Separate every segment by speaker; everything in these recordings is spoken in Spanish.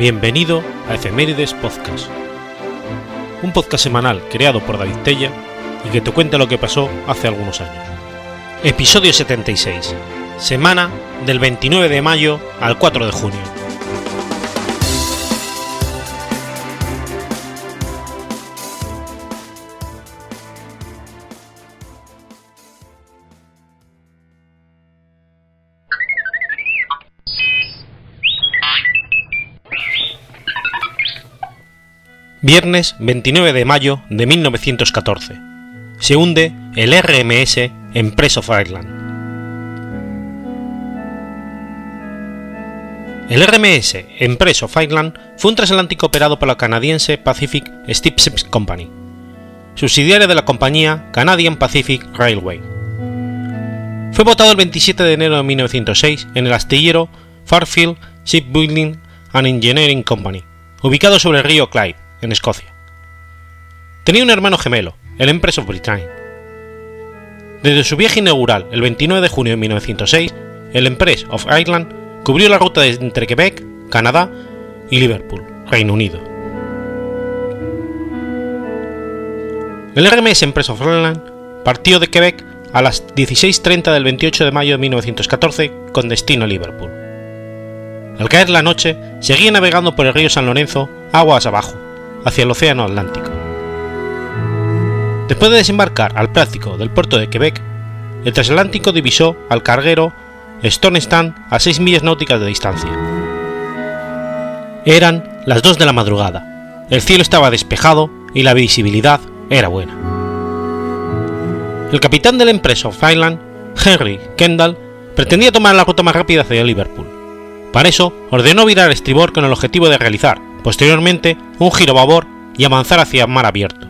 Speaker 1: Bienvenido a Efemérides Podcast, un podcast semanal creado por David Tella y que te cuenta lo que pasó hace algunos años. Episodio 76, semana del 29 de mayo al 4 de junio. Viernes 29 de mayo de 1914. Se hunde el RMS Empress of Ireland. El RMS Empress of Ireland fue un transatlántico operado por la canadiense Pacific Steamship Company, subsidiaria de la compañía Canadian Pacific Railway. Fue votado el 27 de enero de 1906 en el astillero Fairfield Shipbuilding and Engineering Company, ubicado sobre el río Clyde, en Escocia. Tenía un hermano gemelo, el Empress of Britain. Desde su viaje inaugural el 29 de junio de 1906, el Empress of Ireland cubrió la ruta entre Quebec, Canadá y Liverpool, Reino Unido. El RMS Empress of Ireland partió de Quebec a las 16.30 del 28 de mayo de 1914 con destino a Liverpool. Al caer la noche, seguía navegando por el río San Lorenzo aguas abajo, hacia el Océano Atlántico. Después de desembarcar al práctico del puerto de Quebec, el transatlántico divisó al carguero Stand a 6 millas náuticas de distancia. Eran las 2 de la madrugada, el cielo estaba despejado y la visibilidad era buena. El capitán del Empress of Island, Henry Kendall, pretendía tomar la ruta más rápida hacia Liverpool. Para eso ordenó virar estribor con el objetivo de realizar, posteriormente, un giro babor y avanzar hacia mar abierto,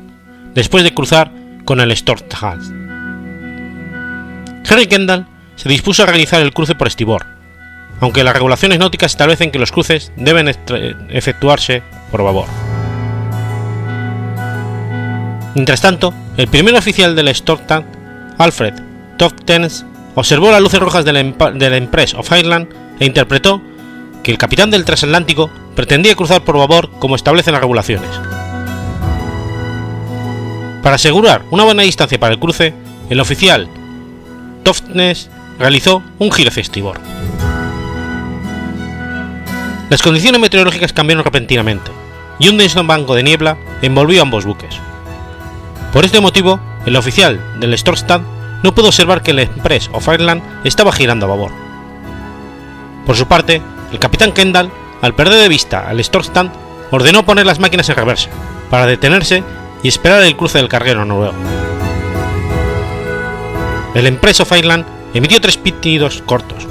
Speaker 1: después de cruzar con el Storthals. Henry Kendall se dispuso a realizar el cruce por estribor, aunque las regulaciones náuticas establecen que los cruces deben efectuarse por babor. Mientras tanto, el primer oficial del Storthals, Alfred Toftens, observó las luces rojas del Empress of Ireland e interpretó que el capitán del transatlántico pretendía cruzar por babor como establecen las regulaciones. Para asegurar una buena distancia para el cruce, el oficial Toftnes realizó un giro hacia estribor. Las condiciones meteorológicas cambiaron repentinamente y un denso banco de niebla envolvió ambos buques. Por este motivo, el oficial del Storstad no pudo observar que el Empress of Ireland estaba girando a babor. Por su parte, el capitán Kendall, al perder de vista al Storstand, ordenó poner las máquinas en reversa, para detenerse y esperar el cruce del carguero noruego. El Empress of Ireland emitió tres pitidos cortos,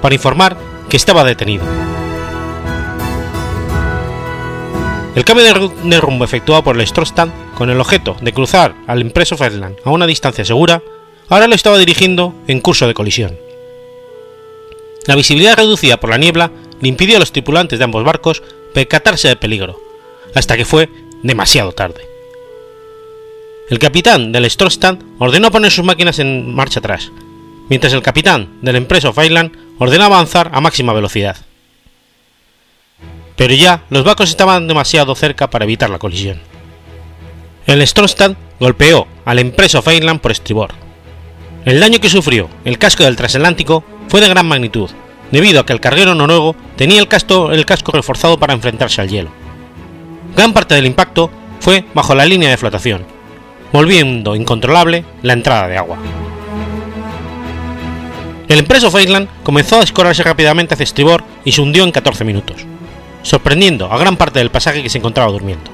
Speaker 1: para informar que estaba detenido. El cambio de rumbo efectuado por el Storstand con el objeto de cruzar al Empress of Ireland a una distancia segura, ahora lo estaba dirigiendo en curso de colisión. La visibilidad reducida por la niebla le impidió a los tripulantes de ambos barcos percatarse del peligro, hasta que fue demasiado tarde. El capitán del Storstand ordenó poner sus máquinas en marcha atrás, mientras el capitán del Empress of ordenó avanzar a máxima velocidad. Pero ya los barcos estaban demasiado cerca para evitar la colisión. El Storstand golpeó al Empress of por estribor. El daño que sufrió el casco del transatlántico fue de gran magnitud, debido a que el carguero noruego tenía el casco, reforzado para enfrentarse al hielo. Gran parte del impacto fue bajo la línea de flotación, volviendo incontrolable la entrada de agua. El Empress of Island comenzó a descorarse rápidamente hacia estribor y se hundió en 14 minutos, sorprendiendo a gran parte del pasaje que se encontraba durmiendo.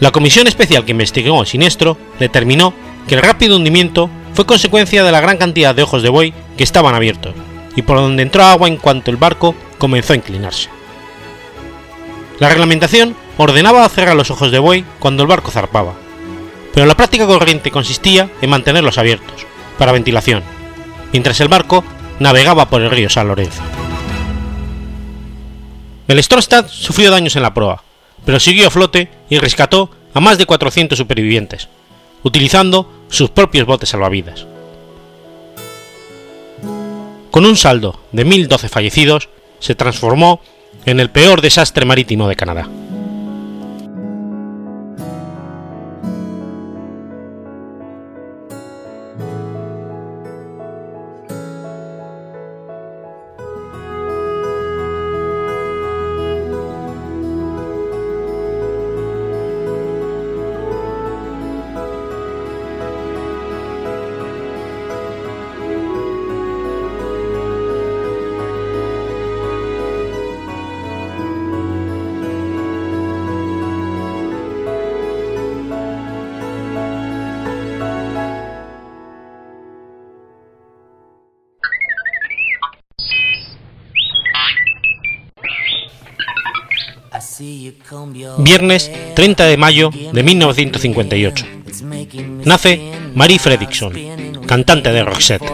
Speaker 1: La comisión especial que investigó el siniestro determinó que el rápido hundimiento fue consecuencia de la gran cantidad de ojos de buey que estaban abiertos y por donde entró agua en cuanto el barco comenzó a inclinarse. La reglamentación ordenaba cerrar los ojos de buey cuando el barco zarpaba, pero la práctica corriente consistía en mantenerlos abiertos, para ventilación, mientras el barco navegaba por el río San Lorenzo. El Storstad sufrió daños en la proa, pero siguió a flote y rescató a más de 400 supervivientes, utilizando sus propios botes salvavidas. Con un saldo de 1.012 fallecidos, se transformó en el peor desastre marítimo de Canadá. Viernes 30 de mayo de 1958. Nace Marie Fredriksson, cantante de Roxette.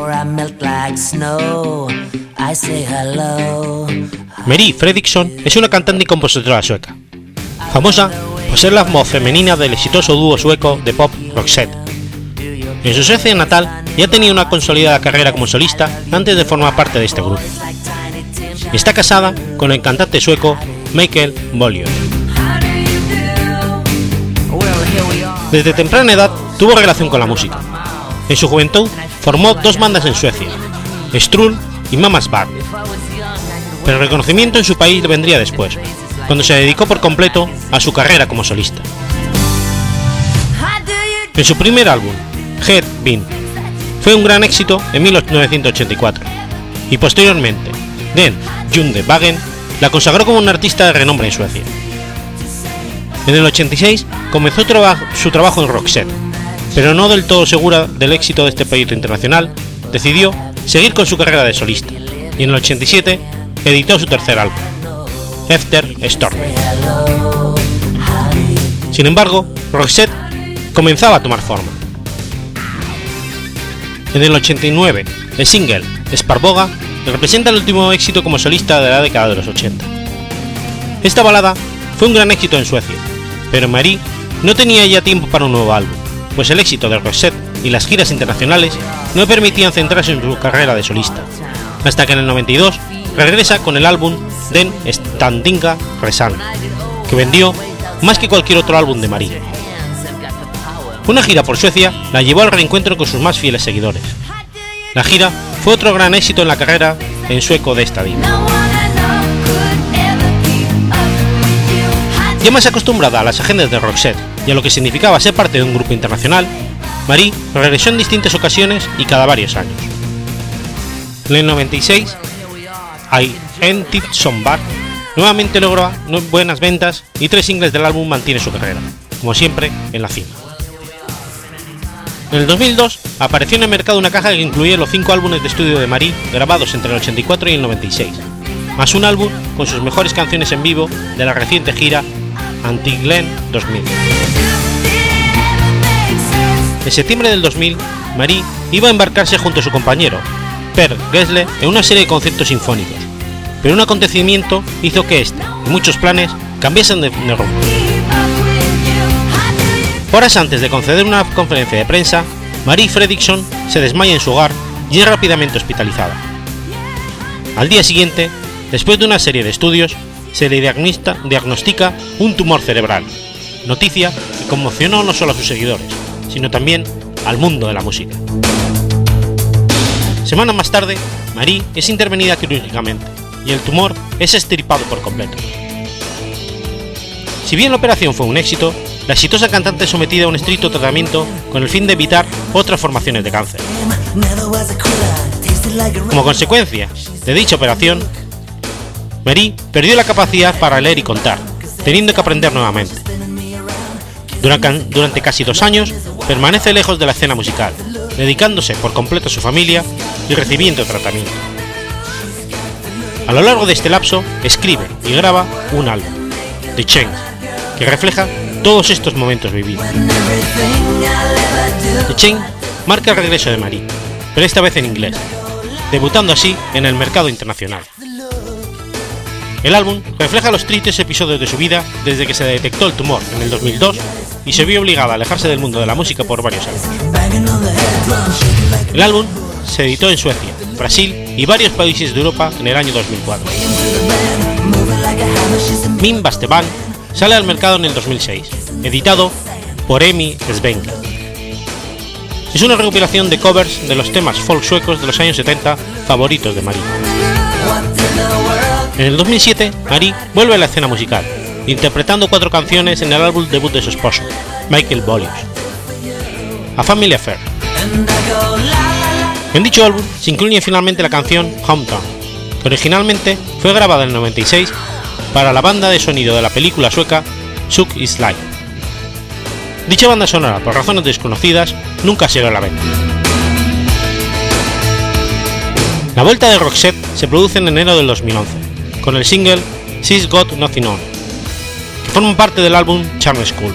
Speaker 1: Marie Fredriksson es una cantante y compositora sueca, famosa por ser la voz femenina del exitoso dúo sueco de pop Roxette. En su Suecia natal ya tenía una consolidada carrera como solista antes de formar parte de este grupo. Está casada con el cantante sueco Michael Bollier. Desde temprana edad tuvo relación con la música. En su juventud formó dos bandas en Suecia, Strull y Mamas Bar. Pero el reconocimiento en su país vendría después, cuando se dedicó por completo a su carrera como solista. En su primer álbum, Head Bean, fue un gran éxito en 1984 y posteriormente, Den Junde Wagen la consagró como un artista de renombre en Suecia. En el 86 comenzó su trabajo en Roxette, pero no del todo segura del éxito de este proyecto internacional, decidió seguir con su carrera de solista y en el 87 editó su tercer álbum, After Storm. Sin embargo, Roxette comenzaba a tomar forma. En el 89, el single Sparboga representa el último éxito como solista de la década de los 80. Esta balada fue un gran éxito en Suecia, pero Marie no tenía ya tiempo para un nuevo álbum, pues el éxito de Rosette y las giras internacionales no permitían centrarse en su carrera de solista, hasta que en el 92 regresa con el álbum Den Standinga Resan, que vendió más que cualquier otro álbum de Marie. Una gira por Suecia la llevó al reencuentro con sus más fieles seguidores. La gira fue otro gran éxito en la carrera en sueco de esta vida. Ya más acostumbrada a las agendas de Roxette y a lo que significaba ser parte de un grupo internacional, Marie regresó en distintas ocasiones y cada varios años. En el 96, I Entit Bar nuevamente logró buenas ventas y tres singles del álbum mantiene su carrera, como siempre, en la cima. En el 2002 apareció en el mercado una caja que incluía los cinco álbumes de estudio de Marie grabados entre el 84 y el 96, más un álbum con sus mejores canciones en vivo de la reciente gira Anti-Glen 2000. En septiembre del 2000, Marie iba a embarcarse junto a su compañero, Per Gessle, en una serie de conciertos sinfónicos, pero un acontecimiento hizo que este y muchos planes cambiasen de rumbo. Horas antes de conceder una conferencia de prensa, Marie Fredriksson se desmaya en su hogar y es rápidamente hospitalizada. Al día siguiente, después de una serie de estudios, se le diagnostica un tumor cerebral, noticia que conmocionó no solo a sus seguidores, sino también al mundo de la música. Semanas más tarde, Marie es intervenida quirúrgicamente y el tumor es extirpado por completo. Si bien la operación fue un éxito, la exitosa cantante es sometida a un estricto tratamiento con el fin de evitar otras formaciones de cáncer. Como consecuencia de dicha operación, Marie perdió la capacidad para leer y contar, teniendo que aprender nuevamente. Durante, casi dos años permanece lejos de la escena musical, dedicándose por completo a su familia y recibiendo tratamiento. A lo largo de este lapso, escribe y graba un álbum, The Change, que refleja todos estos momentos vividos. The Chain marca el regreso de Marie, pero esta vez en inglés, debutando así en el mercado internacional. El álbum refleja los tristes episodios de su vida desde que se detectó el tumor en el 2002 y se vio obligada a alejarse del mundo de la música por varios años. El álbum se editó en Suecia, Brasil y varios países de Europa en el año 2004. Min Basteban sale al mercado en el 2006, editado por Emi Svenga. Es una recopilación de covers de los temas folk suecos de los años 70 favoritos de Marie. En el 2007, Marie vuelve a la escena musical, interpretando cuatro canciones en el álbum debut de su esposo, Michael Bollius. A Family Affair. En dicho álbum se incluye finalmente la canción Hometown, que originalmente fue grabada en el 96 para la banda de sonido de la película sueca Suck Is Life. Dicha banda sonora, por razones desconocidas, nunca dio a la venta. La vuelta de Roxette se produce en enero del 2011, con el single She's Got Nothing On, que forma parte del álbum Charm School,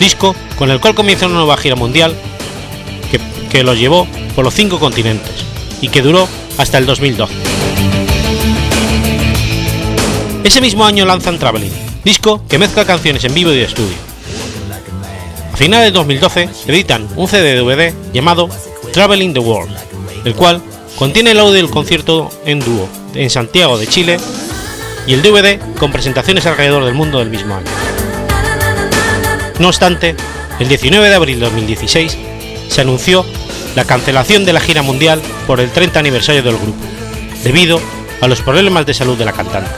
Speaker 1: disco con el cual comienza una nueva gira mundial que, los llevó por los cinco continentes y que duró hasta el 2012. Ese mismo año lanzan Traveling, disco que mezcla canciones en vivo y de estudio. A finales de 2012 editan un CD-DVD llamado Traveling the World, el cual contiene el audio del concierto en dúo en Santiago de Chile y el DVD con presentaciones alrededor del mundo del mismo año. No obstante, el 19 de abril de 2016 se anunció la cancelación de la gira mundial por el 30 aniversario del grupo, debido a los problemas de salud de la cantante,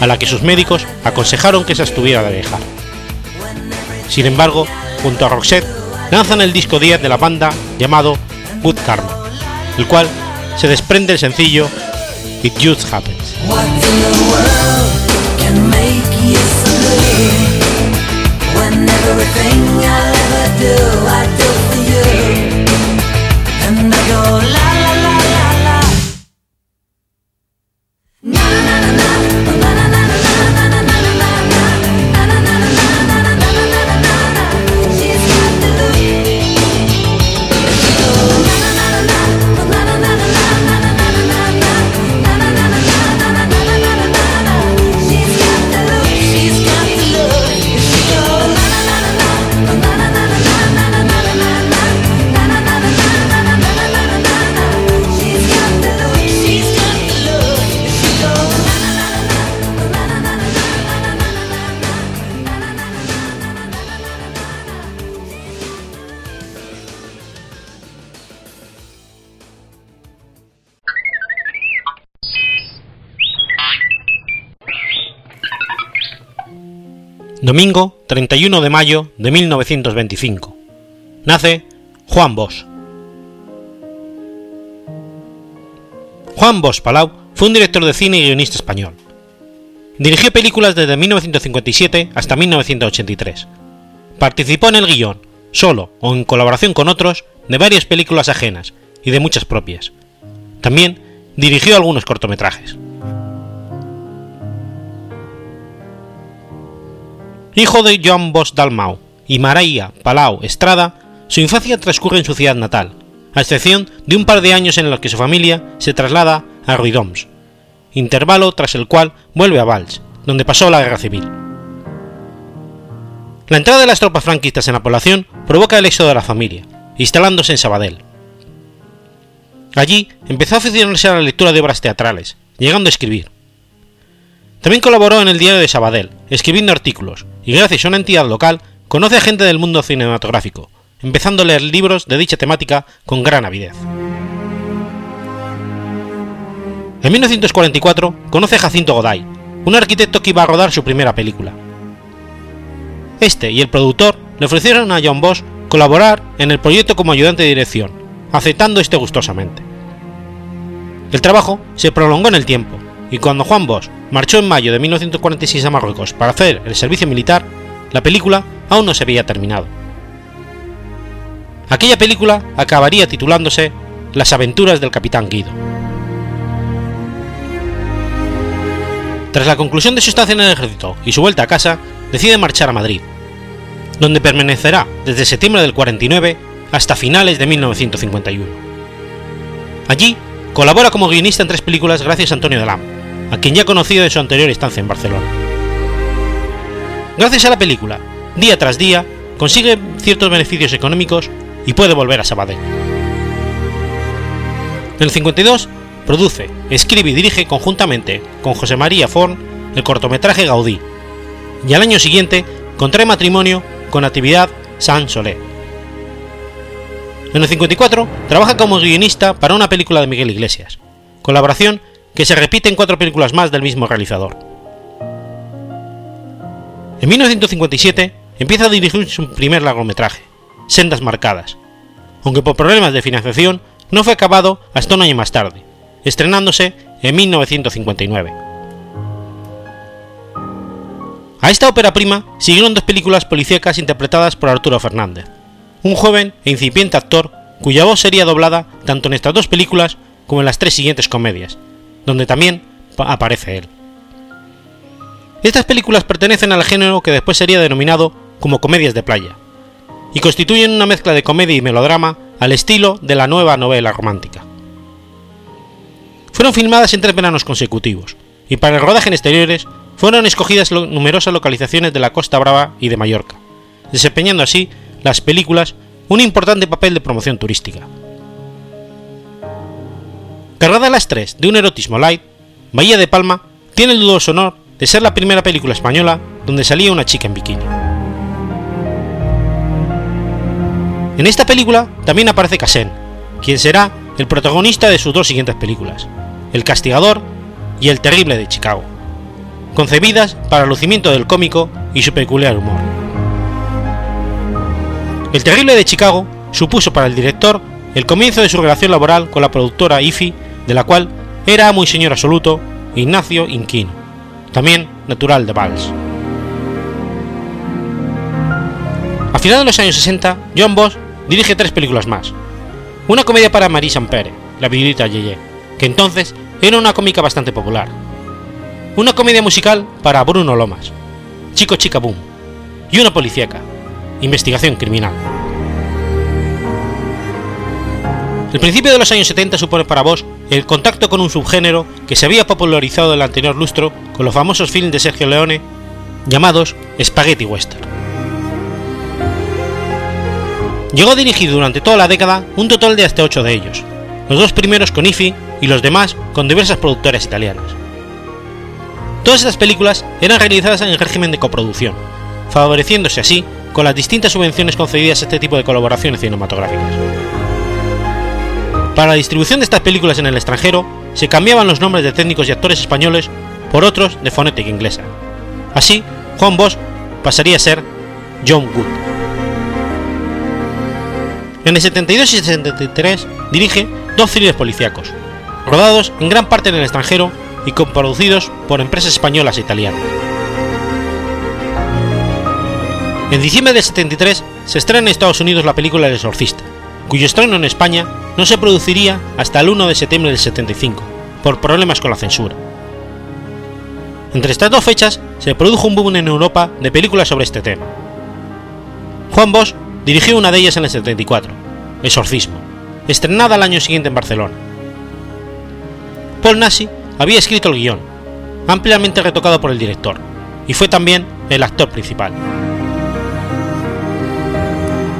Speaker 1: a la que sus médicos aconsejaron que se estuviera de dejar. Sin embargo, junto a Roxette, lanzan el disco 10 de la banda llamado Good Karma, el cual se desprende el sencillo It Just Happens. Domingo 31 de mayo de 1925. Nace Juan Bosch. Juan Bosch Palau fue un director de cine y guionista español. Dirigió películas desde 1957 hasta 1983. Participó en el guion, solo o en colaboración con otros, de varias películas ajenas y de muchas propias. También dirigió algunos cortometrajes. Hijo de Joan Bosch Dalmau y María Palau Estrada, su infancia transcurre en su ciudad natal, a excepción de un par de años en los que su familia se traslada a Ruidoms, intervalo tras el cual vuelve a Valls, donde pasó la guerra civil. La entrada de las tropas franquistas en la población provoca el éxodo de la familia, instalándose en Sabadell. Allí empezó a aficionarse a la lectura de obras teatrales, llegando a escribir. También colaboró en el diario de Sabadell, escribiendo artículos, y gracias a una entidad local conoce a gente del mundo cinematográfico, empezando a leer libros de dicha temática con gran avidez. En 1944 conoce a Jacinto Goday, un arquitecto que iba a rodar su primera película. Este y el productor le ofrecieron a John Bosch colaborar en el proyecto como ayudante de dirección, aceptando este gustosamente. El trabajo se prolongó en el tiempo, y cuando Juan Bosch marchó en mayo de 1946 a Marruecos para hacer el servicio militar, la película aún no se había terminado. Aquella película acabaría titulándose Las aventuras del capitán Guido. Tras la conclusión de su estancia en el ejército y su vuelta a casa, decide marchar a Madrid, donde permanecerá desde septiembre del 49 hasta finales de 1951. Allí colabora como guionista en tres películas gracias a Antonio Dalam, a quien ya conocido de su anterior estancia en Barcelona. Gracias a la película, día tras día, consigue ciertos beneficios económicos y puede volver a Sabadell. En el 52 produce, escribe y dirige conjuntamente con José María Forn el cortometraje Gaudí, y al año siguiente contrae matrimonio con Actividad San Solé. En el 54 trabaja como guionista para una película de Miguel Iglesias, colaboración que se repite en cuatro películas más del mismo realizador. En 1957 empieza a dirigir su primer largometraje, Sendas Marcadas, aunque por problemas de financiación no fue acabado hasta un año más tarde, estrenándose en 1959. A esta ópera prima siguieron dos películas policíacas interpretadas por Arturo Fernández, un joven e incipiente actor cuya voz sería doblada tanto en estas dos películas como en las tres siguientes comedias, donde también aparece él. Estas películas pertenecen al género que después sería denominado como comedias de playa, y constituyen una mezcla de comedia y melodrama al estilo de la nueva novela romántica. Fueron filmadas en tres veranos consecutivos, y para el rodaje en exteriores fueron escogidas numerosas localizaciones de la Costa Brava y de Mallorca, desempeñando así las películas un importante papel de promoción turística. Cargada a las tres de un erotismo light, Bahía de Palma tiene el dudoso honor de ser la primera película española donde salía una chica en bikini. En esta película también aparece Casen, quien será el protagonista de sus dos siguientes películas, El Castigador y El Terrible de Chicago, concebidas para el lucimiento del cómico y su peculiar humor. El Terrible de Chicago supuso para el director el comienzo de su relación laboral con la productora IFI, de la cual era muy señor absoluto Ignacio Inquino, también natural de Valls. A finales de los años 60, John Bosch dirige tres películas más. Una comedia para Marie Sampere, La viudita Yeye, que entonces era una cómica bastante popular. Una comedia musical para Bruno Lomas, Chico Chica Boom, y una policíaca, Investigación Criminal. El principio de los años 70 supone para vos el contacto con un subgénero que se había popularizado en el anterior lustro con los famosos films de Sergio Leone llamados Spaghetti Western. Llegó a dirigir durante toda la década un total de hasta 8 de ellos, los dos primeros con IFI y los demás con diversas productoras italianas. Todas estas películas eran realizadas en el régimen de coproducción, favoreciéndose así con las distintas subvenciones concedidas a este tipo de colaboraciones cinematográficas. Para la distribución de estas películas en el extranjero, se cambiaban los nombres de técnicos y actores españoles por otros de fonética inglesa. Así, Juan Bosch pasaría a ser John Wood. En el 72 y 73 dirige dos thrillers policíacos, rodados en gran parte en el extranjero y coproducidos por empresas españolas e italianas. En diciembre del 73 se estrena en Estados Unidos la película El Exorcista, cuyo estreno en España no se produciría hasta el 1 de septiembre del 75, por problemas con la censura. Entre estas dos fechas se produjo un boom en Europa de películas sobre este tema. Juan Bosch dirigió una de ellas en el 74, Exorcismo, estrenada al año siguiente en Barcelona. Paul Nassi había escrito el guion, ampliamente retocado por el director, y fue también el actor principal.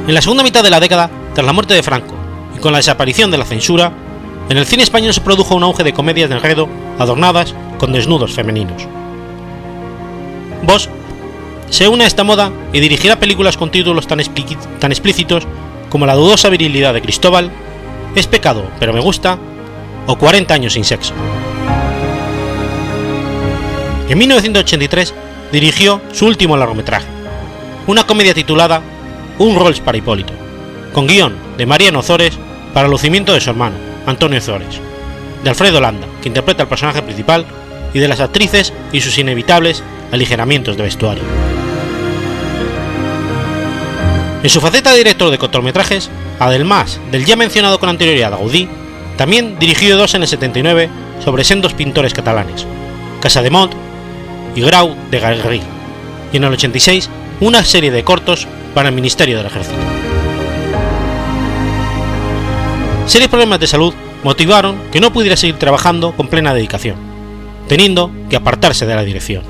Speaker 1: En la segunda mitad de la década, tras la muerte de Franco, y con la desaparición de la censura, en el cine español se produjo un auge de comedias de enredo adornadas con desnudos femeninos. Bosch se une a esta moda y dirigirá películas con títulos tan, tan explícitos como La dudosa virilidad de Cristóbal, Es pecado, pero me gusta, o 40 años sin sexo. En 1983 dirigió su último largometraje, una comedia titulada Un Rolls para Hipólito, con guion de Mariano Zores para el lucimiento de su hermano, Antonio Zores, de Alfredo Landa, que interpreta el personaje principal, y de las actrices y sus inevitables aligeramientos de vestuario. En su faceta de director de cortometrajes, además del ya mencionado con anterioridad Gaudí, también dirigió dos en el 79 sobre sendos pintores catalanes, Casa de Mont y Grau de Garriga, y en el 86 una serie de cortos para el Ministerio del Ejército. Serios problemas de salud motivaron que no pudiera seguir trabajando con plena dedicación, teniendo que apartarse de la dirección.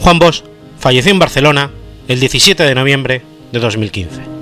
Speaker 1: Juan Bosch falleció en Barcelona el 17 de noviembre de 2015.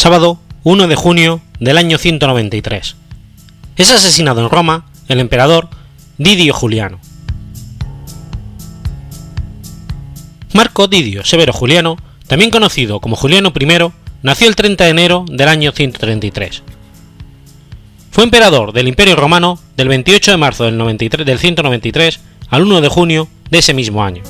Speaker 1: sábado 1 de junio del año 193. Es asesinado en Roma el emperador Didio Juliano. Marco Didio Severo Juliano, también conocido como Juliano I, nació el 30 de enero del año 133. Fue emperador del Imperio Romano del 28 de marzo del, 93, del 193 al 1 de junio de ese mismo año.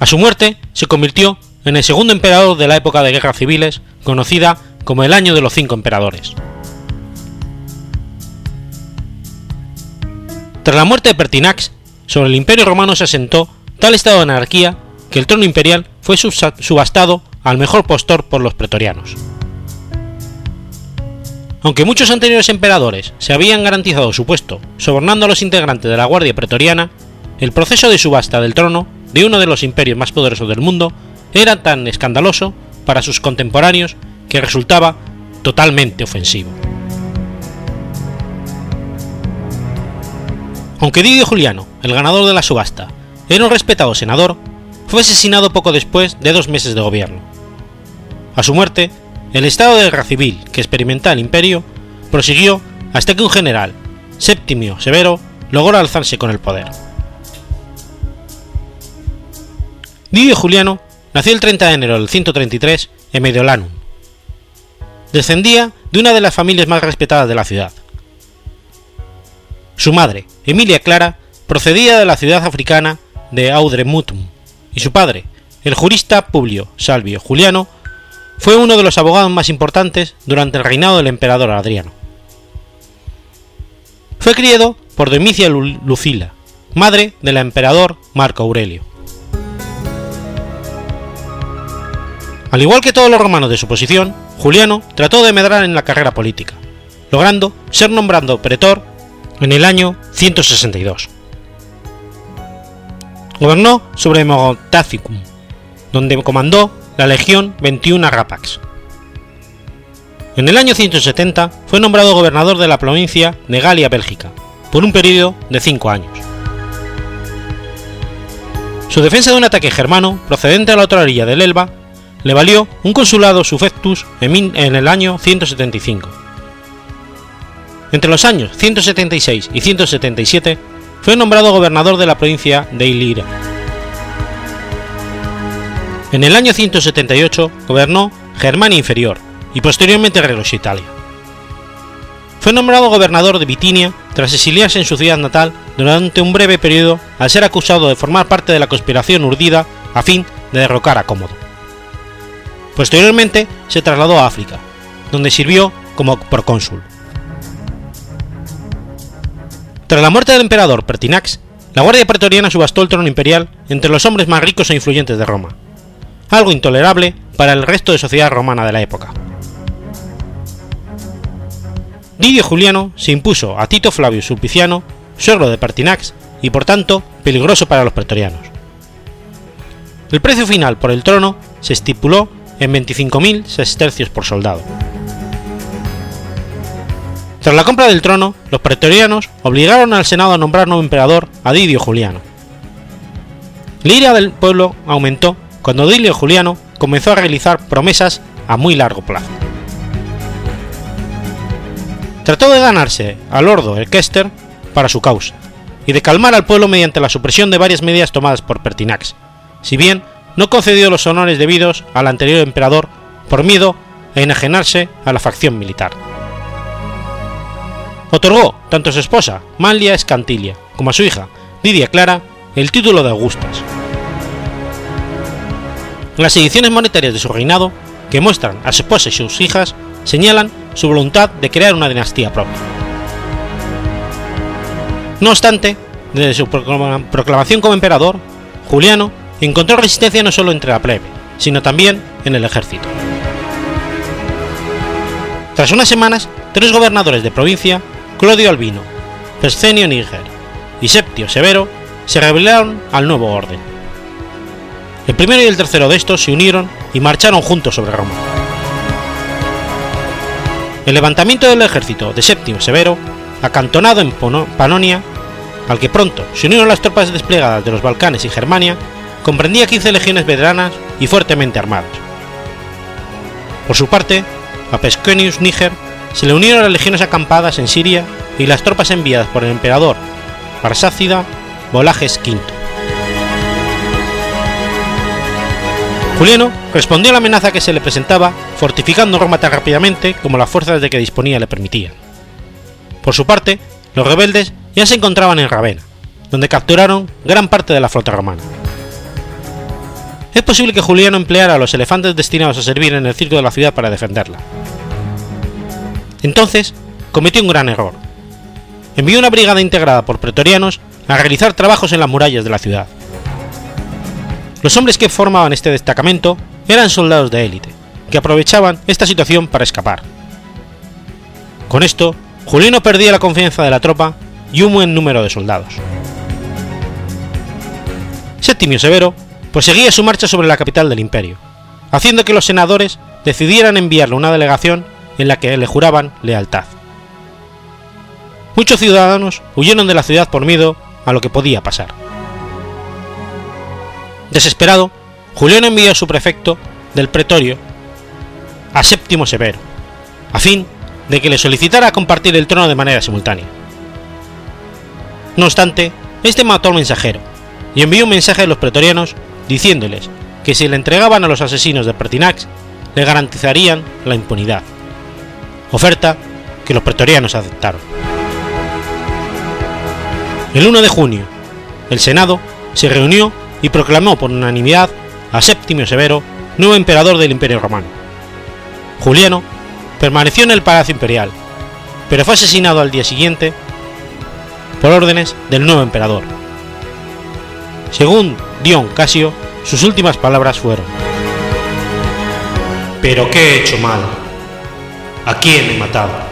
Speaker 1: A su muerte se convirtió en el segundo emperador de la época de guerras civiles, conocida como el Año de los Cinco Emperadores. Tras la muerte de Pertinax, sobre el Imperio Romano se asentó tal estado de anarquía que el trono imperial fue subastado al mejor postor por los pretorianos. Aunque muchos anteriores emperadores se habían garantizado su puesto sobornando a los integrantes de la Guardia Pretoriana, el proceso de subasta del trono de uno de los imperios más poderosos del mundo era tan escandaloso para sus contemporáneos que resultaba totalmente ofensivo. Aunque Didio Juliano, el ganador de la subasta, era un respetado senador, fue asesinado poco después de dos meses de gobierno. A su muerte, el estado de guerra civil que experimentaba el imperio prosiguió hasta que un general, Septimio Severo, logró alzarse con el poder. Didio Juliano Nació el 30 de enero del 133 en Mediolanum. Descendía de una de las familias más respetadas de la ciudad. Su madre, Emilia Clara, procedía de la ciudad africana de Audremutum, y su padre, el jurista Publio Salvio Juliano, fue uno de los abogados más importantes durante el reinado del emperador Adriano. Fue criado por Domicia Lucila, madre del emperador Marco Aurelio. Al igual que todos los romanos de su posición, Juliano trató de medrar en la carrera política, logrando ser nombrado pretor en el año 162. Gobernó sobre Mogotaficum, donde comandó la Legión 21 Rapax. En el año 170 fue nombrado gobernador de la provincia de Galia, Bélgica, por un periodo de cinco años. Su defensa de un ataque germano procedente a la otra orilla del Elba le valió un consulado sufectus en el año 175. Entre los años 176 y 177 fue nombrado gobernador de la provincia de Ilira. En el año 178 gobernó Germania Inferior y posteriormente regresó a Italia. Fue nombrado gobernador de Bitinia tras exiliarse en su ciudad natal durante un breve periodo al ser acusado de formar parte de la conspiración urdida a fin de derrocar a Cómodo. Posteriormente se trasladó a África, donde sirvió como procónsul. Tras la muerte del emperador Pertinax, la Guardia Pretoriana subastó el trono imperial entre los hombres más ricos e influyentes de Roma, algo intolerable para el resto de sociedad romana de la época. Didio Juliano se impuso a Tito Flavio Sulpiciano, suegro de Pertinax y por tanto peligroso para los pretorianos. El precio final por el trono se estipuló en 25.000 sestercios por soldado. Tras la compra del trono, los pretorianos obligaron al Senado a nombrar nuevo emperador a Didio Juliano. La ira del pueblo aumentó cuando Didio Juliano comenzó a realizar promesas a muy largo plazo. Trató de ganarse al Ordo Kester para su causa, y de calmar al pueblo mediante la supresión de varias medidas tomadas por Pertinax, si bien no concedió los honores debidos al anterior emperador por miedo a enajenarse a la facción militar. Otorgó tanto a su esposa, Manlia Escantilia, como a su hija, Lidia Clara, el título de Augustas. Las ediciones monetarias de su reinado, que muestran a su esposa y sus hijas, señalan su voluntad de crear una dinastía propia. No obstante, desde su proclamación como emperador, Juliano encontró resistencia no solo entre la plebe, sino también en el ejército. Tras unas semanas, tres gobernadores de provincia, Clodio Albino, Pescenio Níger y Septio Severo, se rebelaron al nuevo orden. El primero y el tercero de estos se unieron y marcharon juntos sobre Roma. El levantamiento del ejército de Septimo Severo, acantonado en Panonia, al que pronto se unieron las tropas desplegadas de los Balcanes y Germania, comprendía 15 legiones veteranas y fuertemente armadas. Por su parte, a Pesconius Níger se le unieron las legiones acampadas en Siria y las tropas enviadas por el emperador Arsácida Volages V. Juliano respondió a la amenaza que se le presentaba fortificando Roma tan rápidamente como las fuerzas de que disponía le permitían. Por su parte, los rebeldes ya se encontraban en Ravenna, donde capturaron gran parte de la flota romana. Es posible que Juliano empleara a los elefantes destinados a servir en el circo de la ciudad para defenderla. Entonces, cometió un gran error. Envió una brigada integrada por pretorianos a realizar trabajos en las murallas de la ciudad. Los hombres que formaban este destacamento eran soldados de élite, que aprovechaban esta situación para escapar. Con esto, Juliano perdía la confianza de la tropa y un buen número de soldados. Septimio Severo proseguía su marcha sobre la capital del imperio, haciendo que los senadores decidieran enviarle una delegación en la que le juraban lealtad. Muchos ciudadanos huyeron de la ciudad por miedo a lo que podía pasar. Desesperado, Julián envió a su prefecto del pretorio a Séptimo Severo, a fin de que le solicitara compartir el trono de manera simultánea. No obstante, este mató al mensajero y envió un mensaje a los pretorianos diciéndoles que si le entregaban a los asesinos de Pertinax, le garantizarían la impunidad. Oferta que los pretorianos aceptaron. El 1 de junio, el Senado se reunió y proclamó por unanimidad a Séptimo Severo nuevo emperador del Imperio Romano. Juliano permaneció en el Palacio Imperial, pero fue asesinado al día siguiente por órdenes del nuevo emperador. Según Dion Casio, sus últimas palabras fueron: ¿Pero qué he hecho mal? ¿A quién he matado?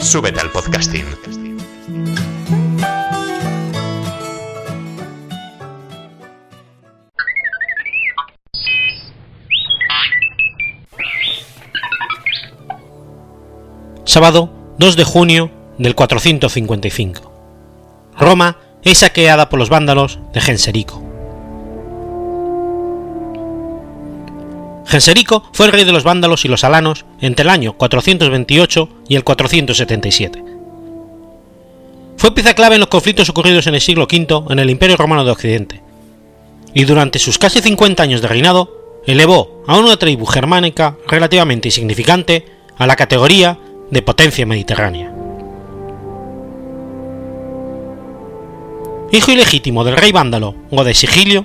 Speaker 2: Súbete al podcasting.
Speaker 1: Sábado 2 de junio del 455. Roma es saqueada por los vándalos de Genserico. Genserico fue el rey de los vándalos y los alanos entre el año 428 y el 477. Fue pieza clave en los conflictos ocurridos en el siglo V en el Imperio Romano de Occidente, y durante sus casi 50 años de reinado elevó a una tribu germánica relativamente insignificante a la categoría de potencia mediterránea. Hijo ilegítimo del rey vándalo o Sigilio,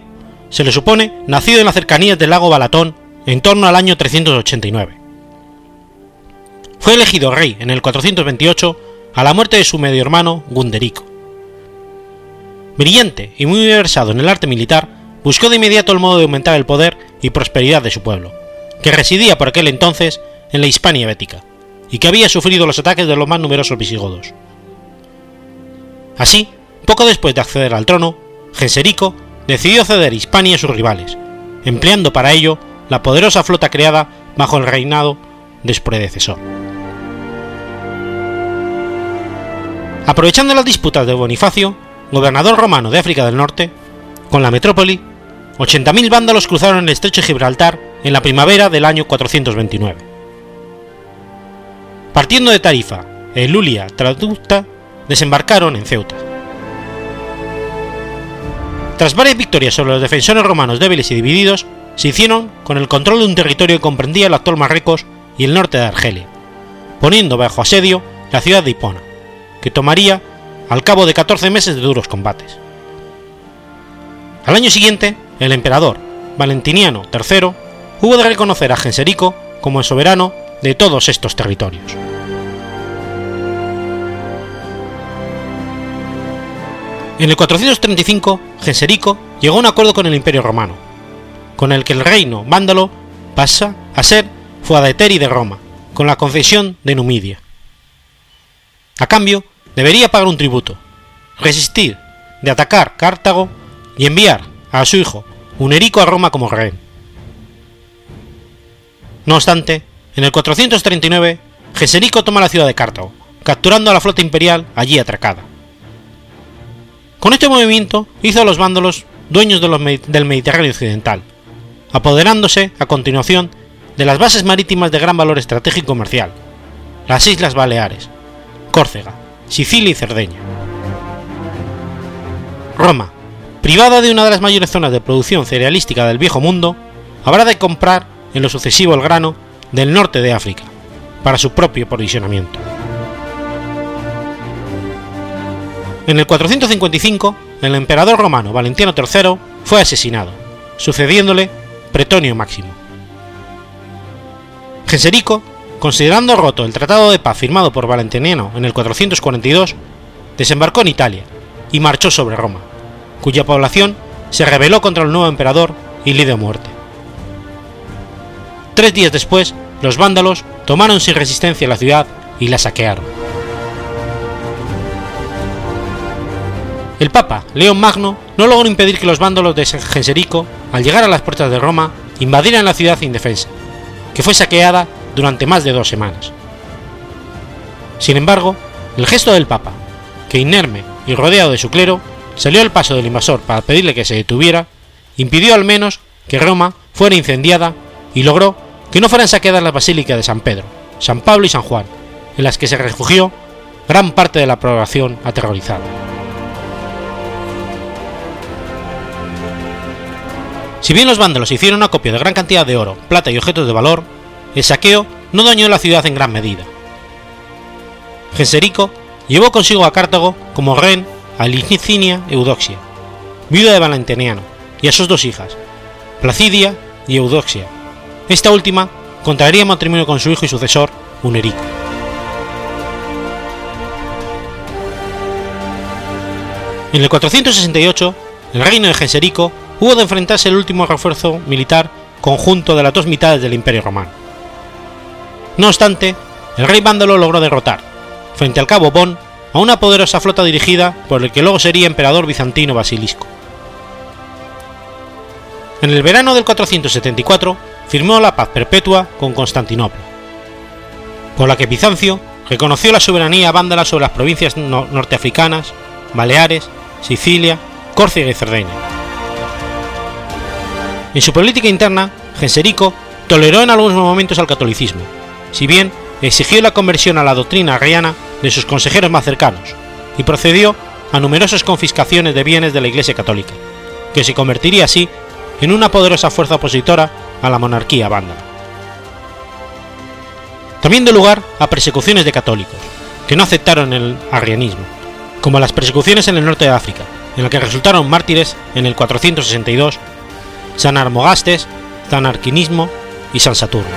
Speaker 1: se le supone nacido en las cercanías del lago Balatón en torno al año 389. Fue elegido rey en el 428 a la muerte de su medio hermano Gunderico. Brillante y muy versado en el arte militar, buscó de inmediato el modo de aumentar el poder y prosperidad de su pueblo, que residía por aquel entonces en la Hispania bética, y que había sufrido los ataques de los más numerosos visigodos. Así, poco después de acceder al trono, Genserico decidió ceder Hispania a sus rivales, empleando para ello la poderosa flota creada bajo el reinado de su predecesor. Aprovechando las disputas de Bonifacio, gobernador romano de África del Norte, con la metrópoli, 80.000 vándalos cruzaron el estrecho de Gibraltar en la primavera del año 429. Partiendo de Tarifa e Lulia Traducta, desembarcaron en Ceuta. Tras varias victorias sobre los defensores romanos débiles y divididos, se hicieron con el control de un territorio que comprendía el actual Marruecos y el norte de Argelia, poniendo bajo asedio la ciudad de Hipona, que tomaría al cabo de 14 meses de duros combates. Al año siguiente, el emperador Valentiniano III hubo de reconocer a Genserico como el soberano de todos estos territorios. En el 435, Genserico llegó a un acuerdo con el Imperio Romano, con el que el reino vándalo pasa a ser Fuadeteri de Roma, con la concesión de Numidia. A cambio, debería pagar un tributo, resistir de atacar Cartago y enviar a su hijo Unerico a Roma como rey. No obstante, en el 439, Geserico toma la ciudad de Cartago, capturando a la flota imperial allí atracada. Con este movimiento hizo a los vándalos dueños del Mediterráneo occidental, apoderándose a continuación de las bases marítimas de gran valor estratégico comercial, las Islas Baleares, Córcega, Sicilia y Cerdeña. Roma, privada de una de las mayores zonas de producción cerealística del viejo mundo, habrá de comprar en lo sucesivo el grano del norte de África, para su propio aprovisionamiento. En el 455, el emperador romano Valentiano III fue asesinado, sucediéndole Pretonio Máximo. Genserico, considerando roto el tratado de paz firmado por Valentiniano en el 442, desembarcó en Italia y marchó sobre Roma, cuya población se rebeló contra el nuevo emperador y le dio muerte. Tres días después, los vándalos tomaron sin resistencia la ciudad y la saquearon. El Papa, León Magno, no logró impedir que los vándalos de Genserico, al llegar a las puertas de Roma, invadieran la ciudad indefensa, que fue saqueada durante más de dos semanas. Sin embargo, el gesto del Papa, que inerme y rodeado de su clero, salió al paso del invasor para pedirle que se detuviera, impidió al menos que Roma fuera incendiada y logró que no fueran saqueadas las basílicas de San Pedro, San Pablo y San Juan, en las que se refugió gran parte de la población aterrorizada. Si bien los vándalos hicieron acopio de gran cantidad de oro, plata y objetos de valor, el saqueo no dañó la ciudad en gran medida. Genserico llevó consigo a Cartago como rehén a Licinia Eudoxia, viuda de Valentiniano, y a sus dos hijas, Placidia y Eudoxia. Esta última contraería matrimonio con su hijo y sucesor, Unerico. En el 468, el reino de Genserico hubo de enfrentarse el último refuerzo militar conjunto de las dos mitades del Imperio Romano. No obstante, el rey vándalo logró derrotar, frente al cabo Bon, a una poderosa flota dirigida por el que luego sería emperador bizantino Basilisco. En el verano del 474 firmó la paz perpetua con Constantinopla, con la que Bizancio reconoció la soberanía vándala sobre las provincias norteafricanas, Baleares, Sicilia, Córcega y Cerdeña. En su política interna, Genserico toleró en algunos momentos al catolicismo, si bien exigió la conversión a la doctrina arriana de sus consejeros más cercanos y procedió a numerosas confiscaciones de bienes de la Iglesia Católica, que se convertiría así en una poderosa fuerza opositora a la monarquía vándala. También dio lugar a persecuciones de católicos, que no aceptaron el arrianismo, como las persecuciones en el norte de África, en las que resultaron mártires en el 462 San Armogastes, San Arquinismo y San Saturno.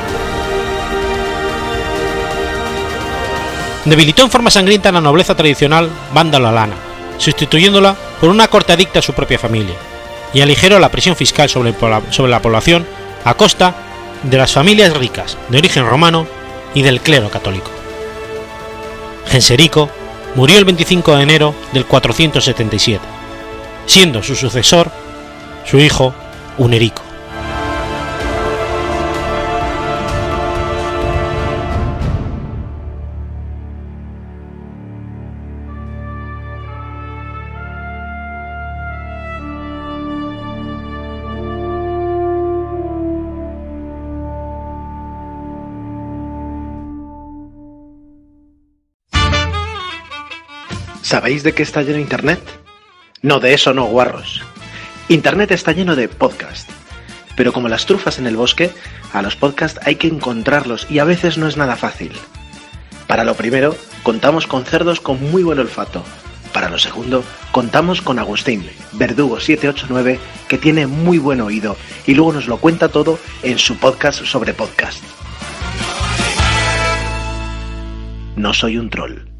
Speaker 1: Debilitó en forma sangrienta la nobleza tradicional vándalo-alana, sustituyéndola por una corte adicta a su propia familia, y aligeró la presión fiscal sobre, sobre la población a costa de las familias ricas de origen romano y del clero católico. Genserico murió el 25 de enero del 477, siendo su sucesor su hijo Unerico.
Speaker 2: ¿Sabéis de qué está lleno Internet? No, de eso no, guarros. Internet está lleno de podcasts. Pero como las trufas en el bosque, a los podcasts hay que encontrarlos y a veces no es nada fácil. Para lo primero, contamos con cerdos con muy buen olfato. Para lo segundo, contamos con Agustín, Verdugo 789, que tiene muy buen oído y luego nos lo cuenta todo en su podcast sobre podcast. No soy un troll.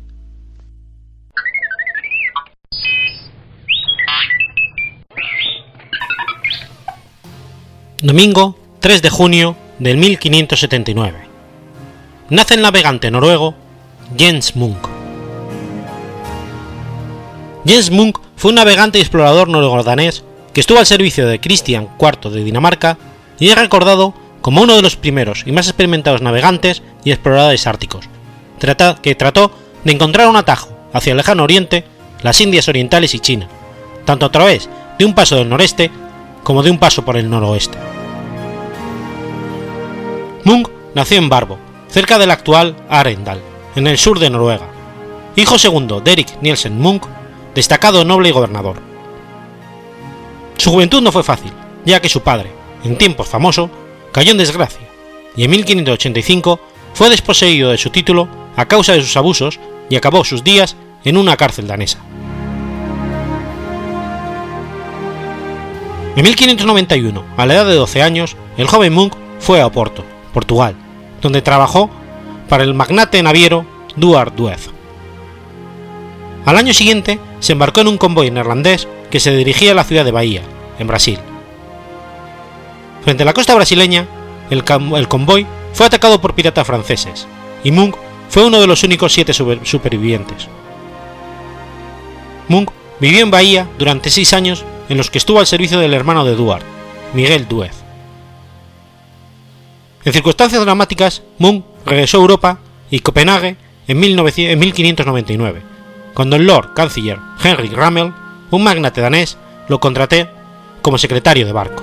Speaker 1: Domingo 3 de junio del 1579. Nace el navegante noruego Jens Munk. Jens Munk fue un navegante y explorador noruego-danés que estuvo al servicio de Cristian IV de Dinamarca y es recordado como uno de los primeros y más experimentados navegantes y exploradores árticos, que trató de encontrar un atajo hacia el lejano oriente, las Indias Orientales y China, tanto a través de un paso del noreste como de un paso por el noroeste. Munk nació en Barbo, cerca del actual Arendal, en el sur de Noruega, hijo segundo de Erik Nielsen Munk, destacado noble y gobernador. Su juventud no fue fácil, ya que su padre, en tiempos famoso, cayó en desgracia, y en 1585 fue desposeído de su título a causa de sus abusos y acabó sus días en una cárcel danesa. En 1591, a la edad de 12 años, el joven Munk fue a Oporto, Portugal, donde trabajó para el magnate naviero Duard Duez. Al año siguiente se embarcó en un convoy neerlandés que se dirigía a la ciudad de Bahía, en Brasil. Frente a la costa brasileña, el, convoy fue atacado por piratas franceses, y Munk fue uno de los únicos siete supervivientes. Munk vivió en Bahía durante seis años en los que estuvo al servicio del hermano de Duard, Miguel Duez. En circunstancias dramáticas, Munk regresó a Europa y Copenhague en, 1599, cuando el Lord Canciller Henry Rammel, un magnate danés, lo contraté como secretario de barco.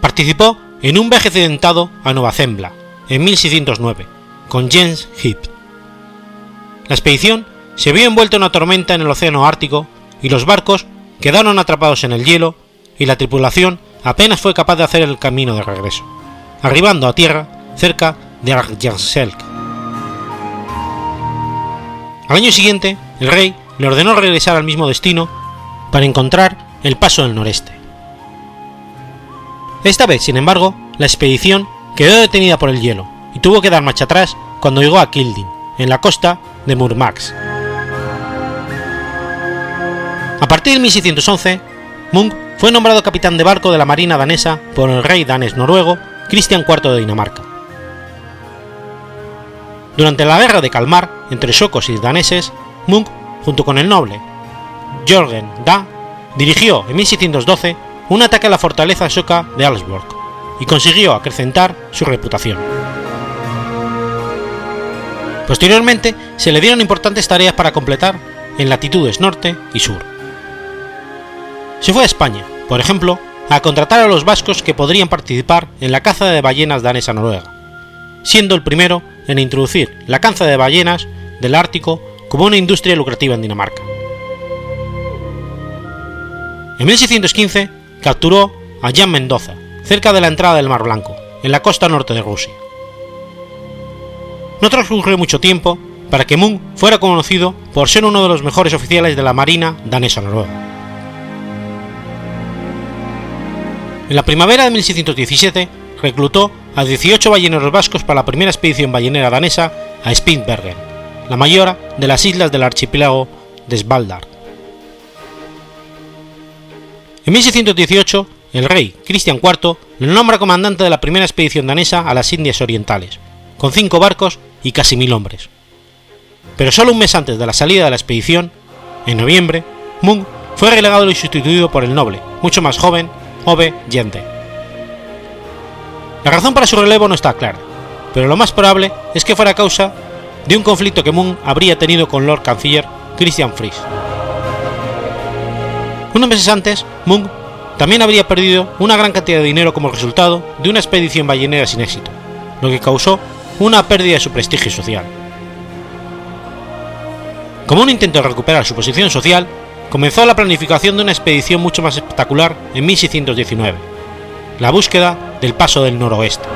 Speaker 1: Participó en un viaje accidentado a Nueva Zembla en 1609 con James Heap. La expedición se vio envuelta en una tormenta en el Océano Ártico y los barcos quedaron atrapados en el hielo y la tripulación apenas fue capaz de hacer el camino de regreso, arribando a tierra cerca de Arjanselk. Al año siguiente, el rey le ordenó regresar al mismo destino para encontrar el paso del noreste. Esta vez, sin embargo, la expedición quedó detenida por el hielo y tuvo que dar marcha atrás cuando llegó a Kildin, en la costa de Murmax. Partir de 1611, Munch fue nombrado capitán de barco de la marina danesa por el rey danés noruego Cristian IV de Dinamarca. Durante la guerra de Kalmar entre suecos y daneses, Munch, junto con el noble Jorgen Da, dirigió en 1612 un ataque a la fortaleza sueca de Alsborg y consiguió acrecentar su reputación. Posteriormente se le dieron importantes tareas para completar en latitudes norte y sur. Se fue a España, por ejemplo, a contratar a los vascos que podrían participar en la caza de ballenas danesa-noruega, siendo el primero en introducir la caza de ballenas del Ártico como una industria lucrativa en Dinamarca. En 1615 capturó a Jan Mendoza, cerca de la entrada del Mar Blanco, en la costa norte de Rusia. No transcurrió mucho tiempo para que Munch fuera conocido por ser uno de los mejores oficiales de la Marina danesa-noruega. En la primavera de 1617 reclutó a 18 balleneros vascos para la primera expedición ballenera danesa a Spitsbergen, la mayor de las islas del archipiélago de Svalbard. En 1618, el rey Cristian IV le nombra comandante de la primera expedición danesa a las Indias Orientales, con cinco barcos y casi mil hombres. Pero solo un mes antes de la salida de la expedición, en noviembre, Munch fue relegado y sustituido por el noble, mucho más joven, La razón para su relevo no está clara, pero lo más probable es que fuera causa de un conflicto que Munch habría tenido con Lord Canciller Christian Fries. Unos meses antes, Munch también habría perdido una gran cantidad de dinero como resultado de una expedición ballenera sin éxito, lo que causó una pérdida de su prestigio social. Como un intento de recuperar su posición social, comenzó la planificación de una expedición mucho más espectacular en 1619, la búsqueda del Paso del Noroeste.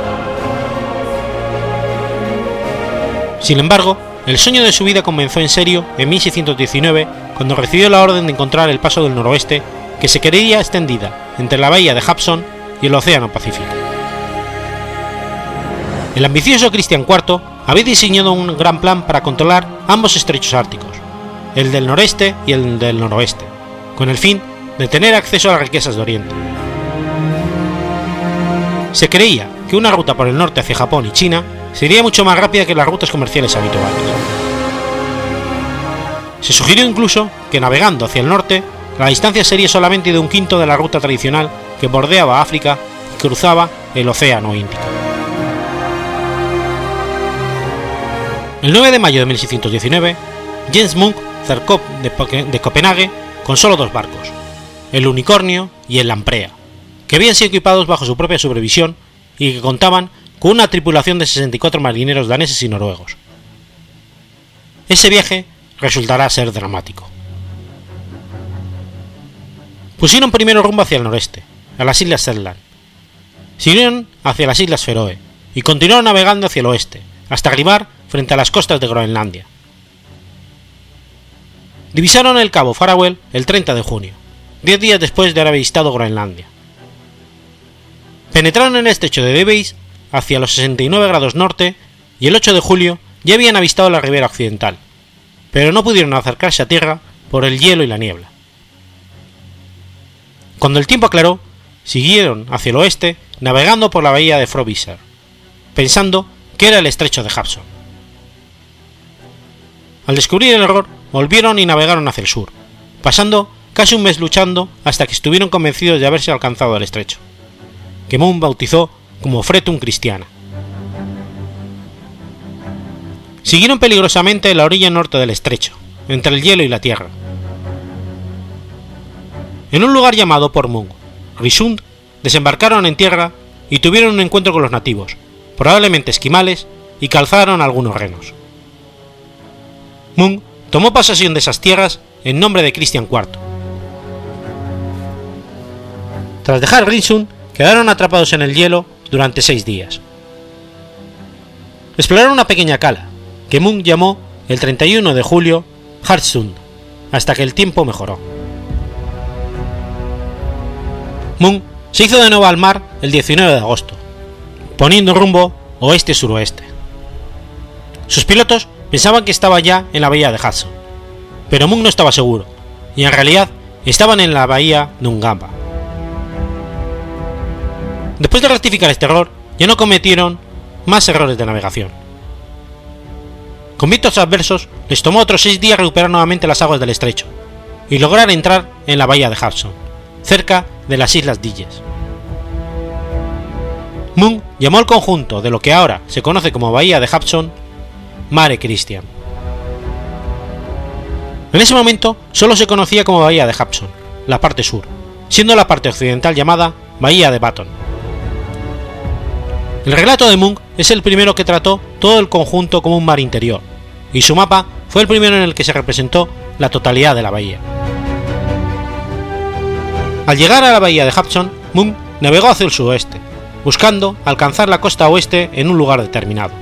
Speaker 1: Sin embargo, el sueño de su vida comenzó en serio en 1619 cuando recibió la orden de encontrar el Paso del Noroeste que se creía extendida entre la bahía de Hudson y el Océano Pacífico. El ambicioso Cristian IV había diseñado un gran plan para controlar ambos estrechos árticos, el del noreste y el del noroeste, con el fin de tener acceso a las riquezas de Oriente. Se creía que una ruta por el norte hacia Japón y China sería mucho más rápida que las rutas comerciales habituales. Se sugirió incluso que navegando hacia el norte, la distancia sería solamente de un quinto de la ruta tradicional que bordeaba África y cruzaba el Océano Índico. El 9 de mayo de 1619, Jens Munch zarcó de, Copenhague con solo dos barcos, el Unicornio y el Lamprea, que habían sido equipados bajo su propia supervisión y que contaban con una tripulación de 64 marineros daneses y noruegos. Ese viaje resultará ser dramático. Pusieron primero rumbo hacia el noreste, a las islas Shetland. Siguieron hacia las islas Feroe y continuaron navegando hacia el oeste, hasta arribar frente a las costas de Groenlandia. Divisaron el cabo Farewell el 30 de junio, diez días después de haber avistado Groenlandia. Penetraron en el estrecho de Debeis hacia los 69 grados norte y el 8 de julio ya habían avistado la ribera occidental, pero no pudieron acercarse a tierra por el hielo y la niebla. Cuando el tiempo aclaró, siguieron hacia el oeste navegando por la bahía de Frobisher, pensando que era el estrecho de Hudson. Al descubrir el error, volvieron y navegaron hacia el sur, pasando casi un mes luchando hasta que estuvieron convencidos de haberse alcanzado el estrecho, que Moon bautizó como Fretum Cristiana. Siguieron peligrosamente la orilla norte del estrecho, entre el hielo y la tierra. En un lugar llamado por Moon, Risund, desembarcaron en tierra y tuvieron un encuentro con los nativos, probablemente esquimales, y calzaron algunos renos. Moon tomó posesión de esas tierras en nombre de Cristian IV. Tras dejar Grisund, quedaron atrapados en el hielo durante seis días. Exploraron una pequeña cala, que Moon llamó el 31 de julio Hartsund, hasta que el tiempo mejoró. Moon se hizo de nuevo al mar el 19 de agosto, poniendo rumbo oeste-suroeste. Sus pilotos pensaban que estaba ya en la bahía de Hudson, pero Moon no estaba seguro, y en realidad estaban en la bahía de Ungamba. Después de rectificar este error, ya no cometieron más errores de navegación. Con vientos adversos, les tomó otros seis días recuperar nuevamente las aguas del estrecho y lograr entrar en la bahía de Hudson, cerca de las Islas Dilles. Moon llamó al conjunto de lo que ahora se conoce como Bahía de Hudson Mare Christian. En ese momento solo se conocía como Bahía de Hudson, la parte sur, siendo la parte occidental llamada Bahía de Baton. El relato de Moon es el primero que trató todo el conjunto como un mar interior, y su mapa fue el primero en el que se representó la totalidad de la bahía. Al llegar a la bahía de Hudson, Moon navegó hacia el suroeste, buscando alcanzar la costa oeste en un lugar determinado.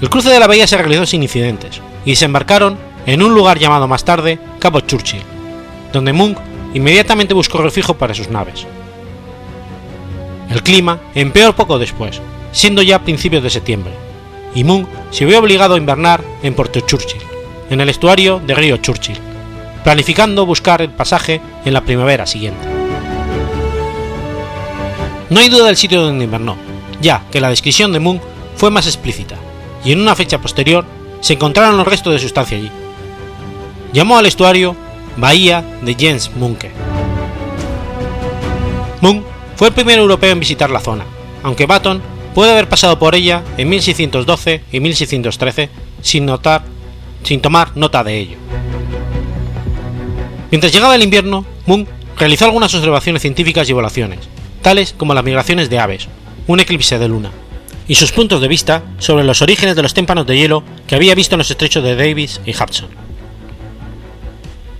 Speaker 1: El cruce de la bahía se realizó sin incidentes y se embarcaron en un lugar llamado más tarde Cabo Churchill, donde Munch inmediatamente buscó refugio para sus naves. El clima empeoró poco después, siendo ya principios de septiembre, y Munch se vio obligado a invernar en Puerto Churchill, en el estuario del río Churchill, planificando buscar el pasaje en la primavera siguiente. No hay duda del sitio donde invernó, ya que la descripción de Moon fue más explícita, y en una fecha posterior se encontraron los restos de su estancia allí. Llamó al estuario Bahía de Jens Munke. Moon fue el primer europeo en visitar la zona, aunque Baton puede haber pasado por ella en 1612 y 1613 sin, notar, sin tomar nota de ello. Mientras llegaba el invierno, Moon realizó algunas observaciones científicas y evaluaciones, tales como las migraciones de aves, un eclipse de luna, y sus puntos de vista sobre los orígenes de los témpanos de hielo que había visto en los estrechos de Davis y Hudson.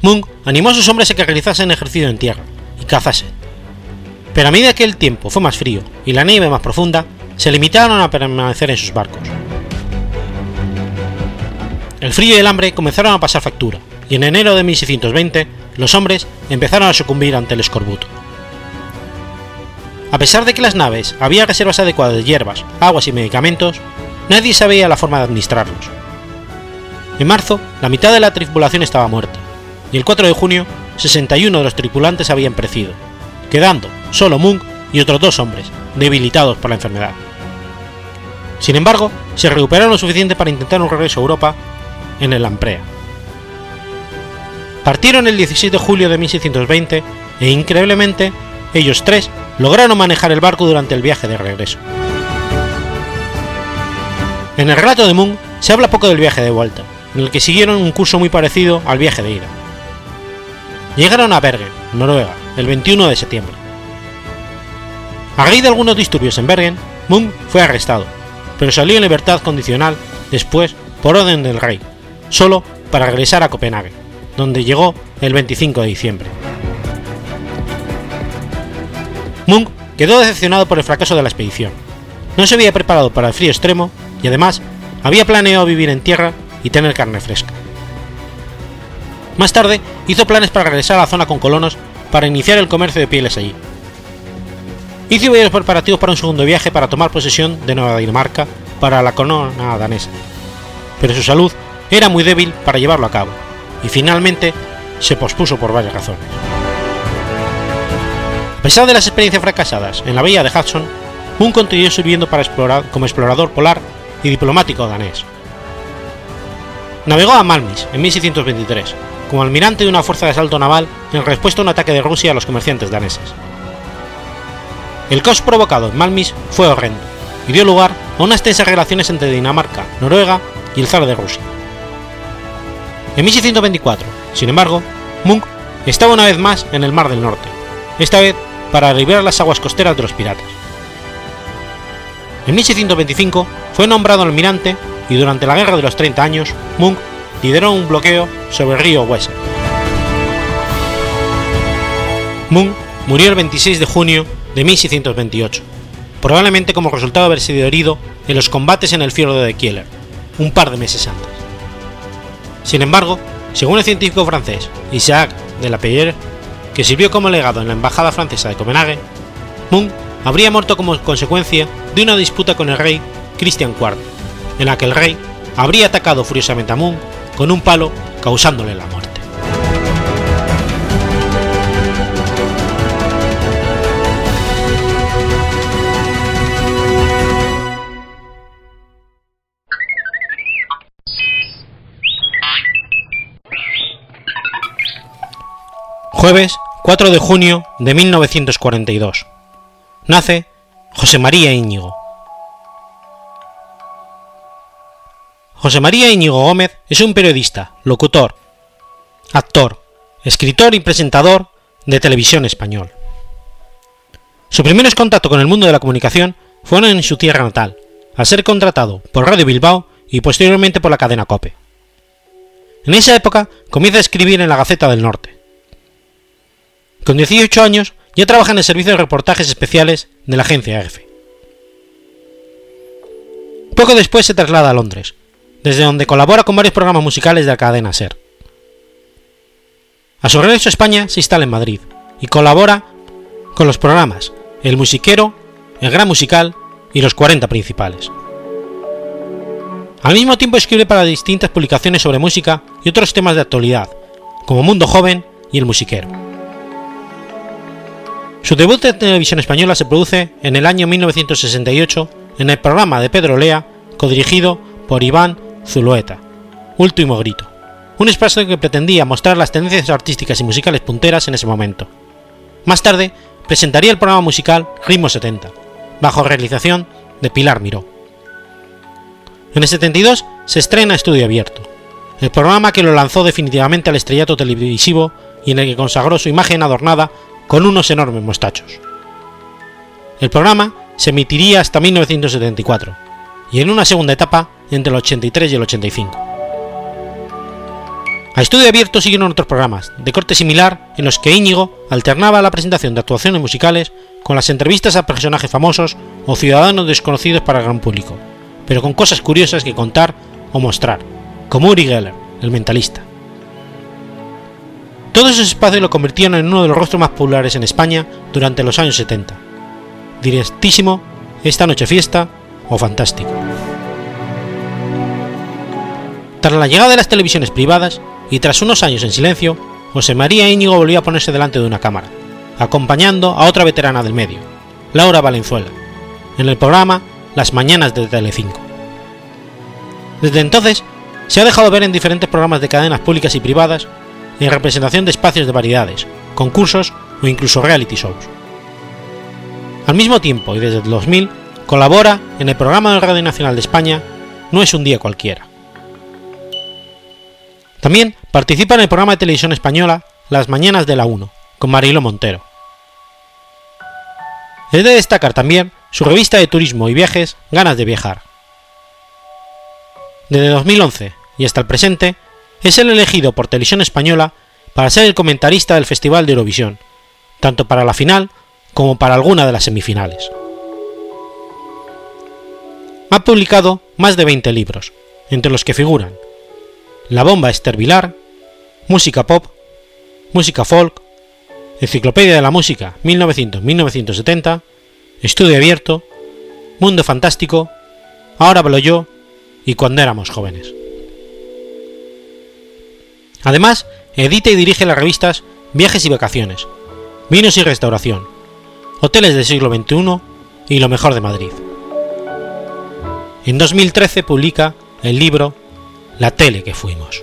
Speaker 1: Moon animó a sus hombres a que realizasen ejercicio en tierra y cazasen, pero a medida que el tiempo fue más frío y la nieve más profunda, se limitaron a permanecer en sus barcos. El frío y el hambre comenzaron a pasar factura, y en enero de 1620 los hombres empezaron a sucumbir ante el escorbuto. A pesar de que las naves había reservas adecuadas de hierbas, aguas y medicamentos, nadie sabía la forma de administrarlos. En marzo, la mitad de la tripulación estaba muerta, y el 4 de junio, 61 de los tripulantes habían perecido, quedando solo Munk y otros dos hombres, debilitados por la enfermedad. Sin embargo, se recuperaron lo suficiente para intentar un regreso a Europa en el Lamprea. Partieron el 16 de julio de 1620 e increíblemente, ellos tres lograron manejar el barco durante el viaje de regreso. En el relato de Moon se habla poco del viaje de vuelta, en el que siguieron un curso muy parecido al viaje de ida. Llegaron a Bergen, Noruega, el 21 de septiembre. A raíz de algunos disturbios en Bergen, Moon fue arrestado, pero salió en libertad condicional después por orden del rey, solo para regresar a Copenhague, donde llegó el 25 de diciembre. Munk quedó decepcionado por el fracaso de la expedición. No se había preparado para el frío extremo y además había planeado vivir en tierra y tener carne fresca. Más tarde hizo planes para regresar a la zona con colonos para iniciar el comercio de pieles allí. Hizo varios preparativos para un segundo viaje para tomar posesión de Nueva Dinamarca para la corona danesa, pero su salud era muy débil para llevarlo a cabo, y finalmente se pospuso por varias razones. A pesar de las experiencias fracasadas en la bahía de Hudson, Moon continuó sirviendo para explorar, como explorador polar y diplomático danés. Navegó a Malmis en 1623 como almirante de una fuerza de asalto naval en respuesta a un ataque de Rusia a los comerciantes daneses. El caos provocado en Malmis fue horrendo y dio lugar a unas tensas relaciones entre Dinamarca, Noruega y el zar de Rusia. En 1624, sin embargo, Munch estaba una vez más en el Mar del Norte, esta vez para liberar las aguas costeras de los piratas. En 1625 fue nombrado almirante y durante la Guerra de los 30 Años, Munch lideró un bloqueo sobre el río Weser. Munch murió el 26 de junio de 1628, probablemente como resultado de haber sido herido en los combates en el fiordo de Kieler, un par de meses antes. Sin embargo, según el científico francés Isaac de la Pellière, que sirvió como legado en la embajada francesa de Copenhague, Munch habría muerto como consecuencia de una disputa con el rey Christian IV, en la que el rey habría atacado furiosamente a Munch con un palo causándole la muerte. Jueves 4 de junio de 1942. Nace José María Íñigo. José María Íñigo Gómez es un periodista, locutor, actor, escritor y presentador de televisión español. Sus primeros contactos con el mundo de la comunicación fueron en su tierra natal, al ser contratado por Radio Bilbao y posteriormente por la cadena Cope. En esa época comienza a escribir en la Gaceta del Norte. Con 18 años ya trabaja en el servicio de reportajes especiales de la agencia EFE. Poco después se traslada a Londres, desde donde colabora con varios programas musicales de la cadena SER. A su regreso a España se instala en Madrid y colabora con los programas El Musiquero, El Gran Musical y Los 40 Principales. Al mismo tiempo escribe para distintas publicaciones sobre música y otros temas de actualidad, como Mundo Joven y El Musiquero. Su debut en televisión española se produce en el año 1968 en el programa de Pedro Lea, codirigido por Iván Zulueta, Último Grito, un espacio que pretendía mostrar las tendencias artísticas y musicales punteras en ese momento. Más tarde, presentaría el programa musical Ritmo 70, bajo realización de Pilar Miró. En el 72 se estrena Estudio Abierto, el programa que lo lanzó definitivamente al estrellato televisivo y en el que consagró su imagen adornada con unos enormes mostachos. El programa se emitiría hasta 1974 y en una segunda etapa entre el 83 y el 85. A estudio abierto siguieron otros programas, de corte similar, en los que Íñigo alternaba la presentación de actuaciones musicales con las entrevistas a personajes famosos o ciudadanos desconocidos para el gran público, pero con cosas curiosas que contar o mostrar, como Uri Geller, el mentalista. Todos esos espacios lo convirtieron en uno de los rostros más populares en España durante los años 70. Directísimo, Esta Noche Fiesta o Fantástico. Tras la llegada de las televisiones privadas y tras unos años en silencio, José María Íñigo volvió a ponerse delante de una cámara, acompañando a otra veterana del medio, Laura Valenzuela, en el programa Las Mañanas de Telecinco. Desde entonces, se ha dejado ver en diferentes programas de cadenas públicas y privadas en representación de espacios de variedades, concursos o incluso reality shows. Al mismo tiempo y desde el 2000 colabora en el programa de Radio Nacional de España No es un día cualquiera. También participa en el programa de televisión española Las Mañanas de la 1, con Marilo Montero. Es de destacar también su revista de turismo y viajes Ganas de Viajar. Desde 2011 y hasta el presente, es el elegido por Televisión Española para ser el comentarista del Festival de Eurovisión, tanto para la final como para alguna de las semifinales. Ha publicado más de 20 libros, entre los que figuran La bomba Vilar, Música Pop, Música Folk, Enciclopedia de la Música 1900-1970, Estudio Abierto, Mundo Fantástico, Ahora hablo yo y Cuando éramos jóvenes. Además, edita y dirige las revistas Viajes y Vacaciones, Vinos y Restauración, Hoteles del siglo XXI y Lo mejor de Madrid. En 2013 publica el libro La tele que fuimos.